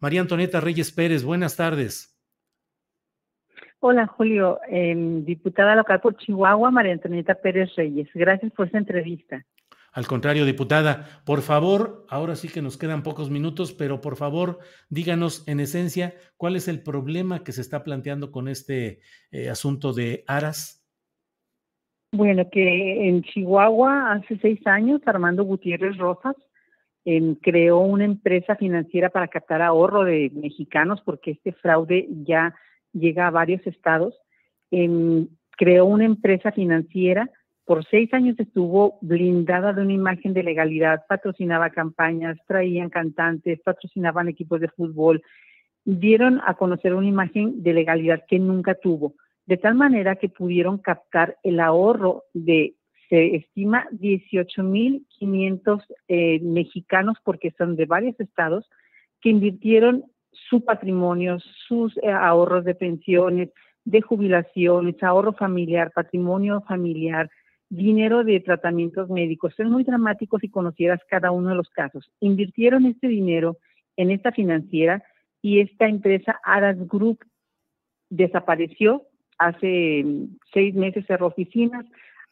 María Antonieta Reyes Pérez, buenas tardes. Hola, Julio. Eh, diputada local por Chihuahua, María Antonieta Pérez Reyes. Gracias por esta entrevista. Al contrario, diputada, por favor, ahora sí que nos quedan pocos minutos, pero por favor, díganos en esencia cuál es el problema que se está planteando con este eh, asunto de Aras. Bueno, que en Chihuahua hace seis años Armando Gutiérrez Rosas creó una empresa financiera para captar ahorro de mexicanos porque este fraude ya llega a varios estados. Creó una empresa financiera por seis años estuvo blindada de una imagen de legalidad, patrocinaba campañas, traían cantantes, patrocinaban equipos de fútbol, dieron a conocer una imagen de legalidad que nunca tuvo, de tal manera que pudieron captar el ahorro de, se estima, 18.500 eh, mexicanos, porque son de varios estados, que invirtieron su patrimonio, sus eh, ahorros de pensiones, de jubilaciones, ahorro familiar, patrimonio familiar, dinero de tratamientos médicos. Son muy dramáticos si conocieras cada uno de los casos. Invirtieron este dinero en esta financiera y esta empresa Aras Group desapareció. Hace mm, seis meses cerró oficinas,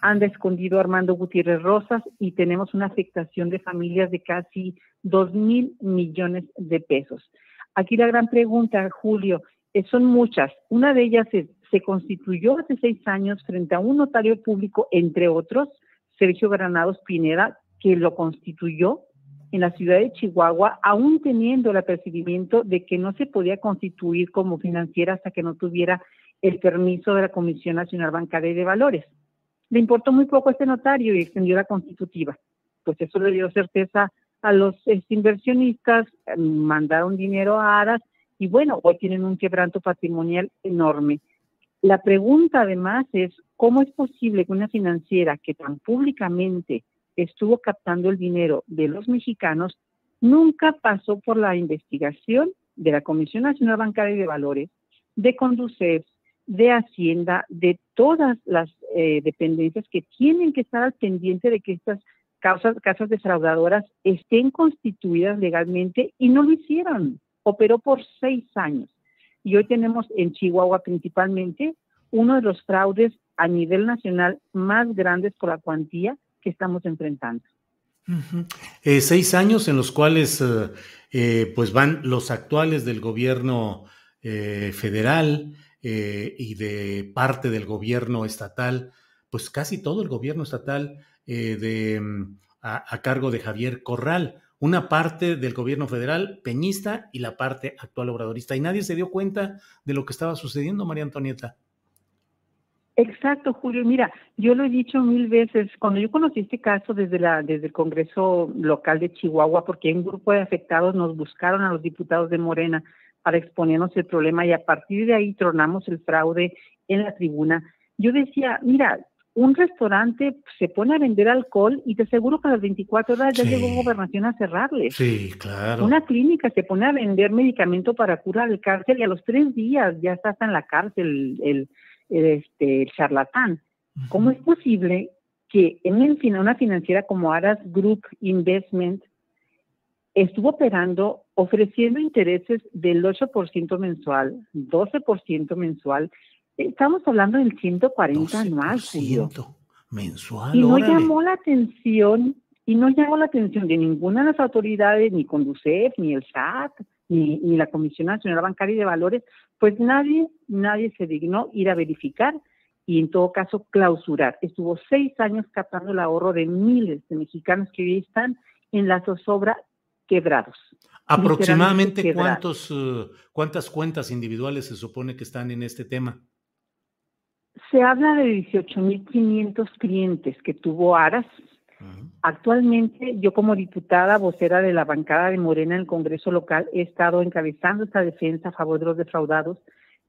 anda escondido Armando Gutiérrez Rosas y tenemos una afectación de familias de casi dos mil millones de pesos. Aquí la gran pregunta, Julio, son muchas. Una de ellas es, se constituyó hace seis años frente a un notario público, entre otros, Sergio Granados Pineda, que lo constituyó en la ciudad de Chihuahua, aún teniendo el apercibimiento de que no se podía constituir como financiera hasta que no tuviera el permiso de la Comisión Nacional Bancaria y de Valores. Le importó muy poco a este notario y extendió la constitutiva. Pues eso le dio certeza a los este, inversionistas, mandaron dinero a Aras y bueno, hoy tienen un quebranto patrimonial enorme. La pregunta además es, ¿cómo es posible que una financiera que tan públicamente estuvo captando el dinero de los mexicanos nunca pasó por la investigación de la Comisión Nacional Bancaria y de Valores, de Conducef, de Hacienda, de todas las eh, dependencias que tienen que estar al pendiente de que estas causas, casas defraudadoras estén constituidas legalmente y no lo hicieron. Operó por seis años. Y hoy tenemos en Chihuahua principalmente uno de los fraudes a nivel nacional más grandes por la cuantía que estamos enfrentando. eh, seis años en los cuales eh, eh, pues van los actuales del gobierno eh, federal y de parte del gobierno estatal, pues casi todo el gobierno estatal de, mm, a, a cargo de Javier Corral una parte del gobierno federal peñista y la parte actual obradorista. Y nadie se dio cuenta de lo que estaba sucediendo, María Antonieta. Exacto, Julio. Mira, yo lo he dicho mil veces, cuando yo conocí este caso desde, la, desde el Congreso local de Chihuahua, porque un grupo de afectados nos buscaron a los diputados de Morena para exponernos el problema y a partir de ahí tronamos el fraude en la tribuna. Yo decía, mira, un restaurante se pone a vender alcohol y te aseguro que a las 24 horas ya llegó gobernación a cerrarle. Sí, claro. Una clínica se pone a vender medicamento para curar el cáncer y a los tres días ya está hasta en la cárcel el, el, este, el charlatán. ¿Cómo es posible que en una financiera como Aras Group Investment estuvo operando ofreciendo intereses del 8% mensual, 12% mensual. Estamos hablando del 140 anual, mensual. Y no llamó la atención, y no llamó la atención de ninguna de las autoridades, ni Conducef, ni el SAT, ni, ni la Comisión Nacional Bancaria y de Valores, pues nadie, nadie se dignó ir a verificar y en todo caso clausurar. Estuvo seis años captando el ahorro de miles de mexicanos que hoy están en la zozobra quebrados. Aproximadamente cuántos, eh, cuántas cuentas individuales se supone que están en este tema. Se habla de 18.500 clientes que tuvo Aras. Actualmente, yo como diputada vocera de la bancada de Morena en el Congreso local he estado encabezando esta defensa a favor de los defraudados.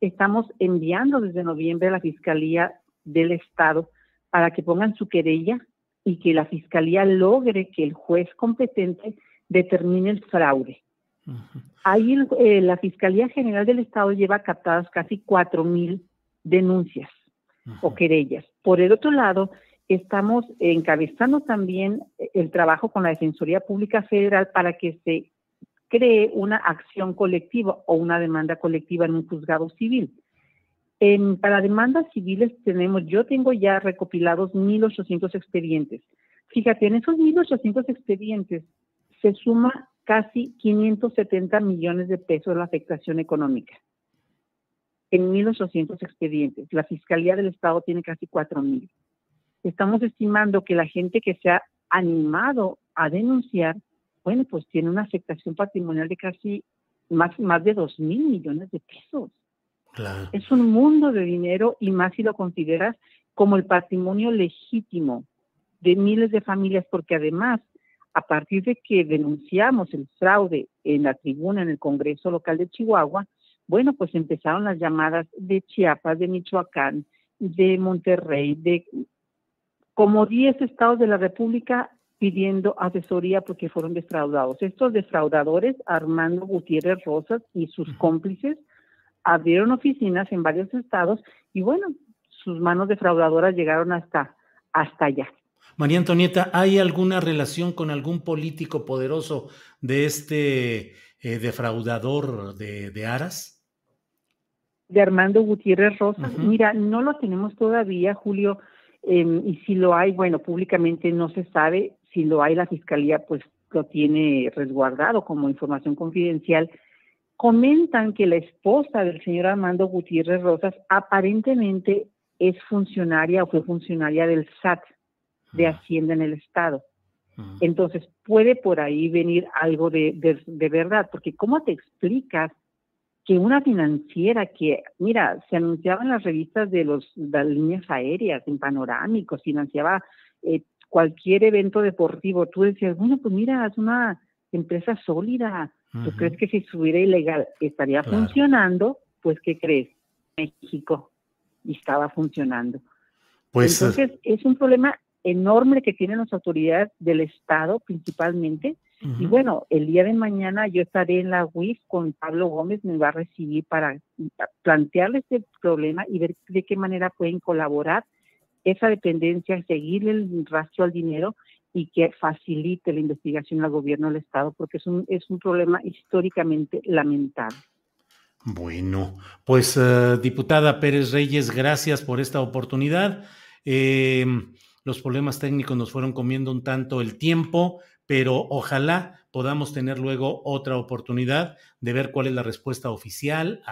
Estamos enviando desde noviembre a la Fiscalía del Estado para que pongan su querella y que la Fiscalía logre que el juez competente determine el fraude. Ahí eh, la Fiscalía General del Estado lleva captadas casi cuatro mil denuncias o querellas. Por el otro lado, estamos encabezando también el trabajo con la Defensoría Pública Federal para que se cree una acción colectiva o una demanda colectiva en un juzgado civil. para demandas civiles tenemos, yo tengo ya recopilados 1.800 expedientes. Fíjate, en esos 1.800 expedientes se suma casi 570 millones de pesos de la afectación económica en 1.800 expedientes. La Fiscalía del Estado tiene casi 4.000. Estamos estimando que la gente que se ha animado a denunciar, bueno, pues tiene una afectación patrimonial de casi más, más de 2.000 millones de pesos. Es un mundo de dinero y más si lo consideras como el patrimonio legítimo de miles de familias, porque además a partir de que denunciamos el fraude en la tribuna en el Congreso local de Chihuahua, bueno, pues empezaron las llamadas de Chiapas, de Michoacán, de Monterrey, de como 10 estados de la República pidiendo asesoría porque fueron defraudados. Estos defraudadores, Armando Gutiérrez Rosas y sus cómplices, abrieron oficinas en varios estados y bueno, sus manos defraudadoras llegaron hasta, hasta allá. María Antonieta, ¿hay alguna relación con algún político poderoso de este eh, defraudador de, Aras? De Armando Gutiérrez Rosas. Mira, no lo tenemos todavía, Julio, em, y si lo hay, bueno, públicamente no se sabe. Si lo hay, la fiscalía pues lo tiene resguardado como información confidencial. Comentan que la esposa del señor Armando Gutiérrez Rosas aparentemente es funcionaria o fue funcionaria del SAT de Hacienda en el Estado. Entonces, puede por ahí venir algo de, de, verdad, porque ¿cómo te explicas que una financiera que, mira, se anunciaba en las revistas de, los, las líneas aéreas, en panorámicos, financiaba eh, cualquier evento deportivo, tú decías, bueno, pues mira, es una empresa sólida, ¿tú crees que si estuviera ilegal estaría funcionando? Pues, ¿qué crees? México, y estaba funcionando. Pues, Entonces, es un problema enorme que tienen las autoridades del Estado principalmente. Y bueno, el día de mañana yo estaré en la UIF con Pablo Gómez, me va a recibir para plantearle este problema y ver de qué manera pueden colaborar esa dependencia, seguirle el rastro al dinero y que facilite la investigación al gobierno del Estado, porque es un, es un problema históricamente lamentable. Bueno, pues eh, diputada Pérez Reyes, gracias por esta oportunidad. Eh, los problemas técnicos nos fueron comiendo un tanto el tiempo, pero ojalá podamos tener luego otra oportunidad de ver cuál es la respuesta oficial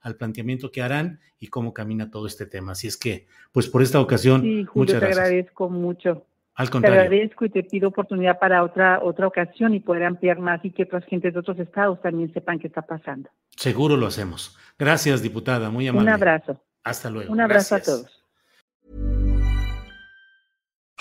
al planteamiento que harán y cómo camina todo este tema. Así es que, pues por esta ocasión, sí, muchas te agradezco mucho. Al contrario. Te agradezco y te pido oportunidad para otra, otra ocasión y poder ampliar más y que otras gentes de otros estados también sepan qué está pasando. Seguro lo hacemos. Gracias, diputada. Muy amable. Un abrazo. Hasta luego. Un abrazo a todos.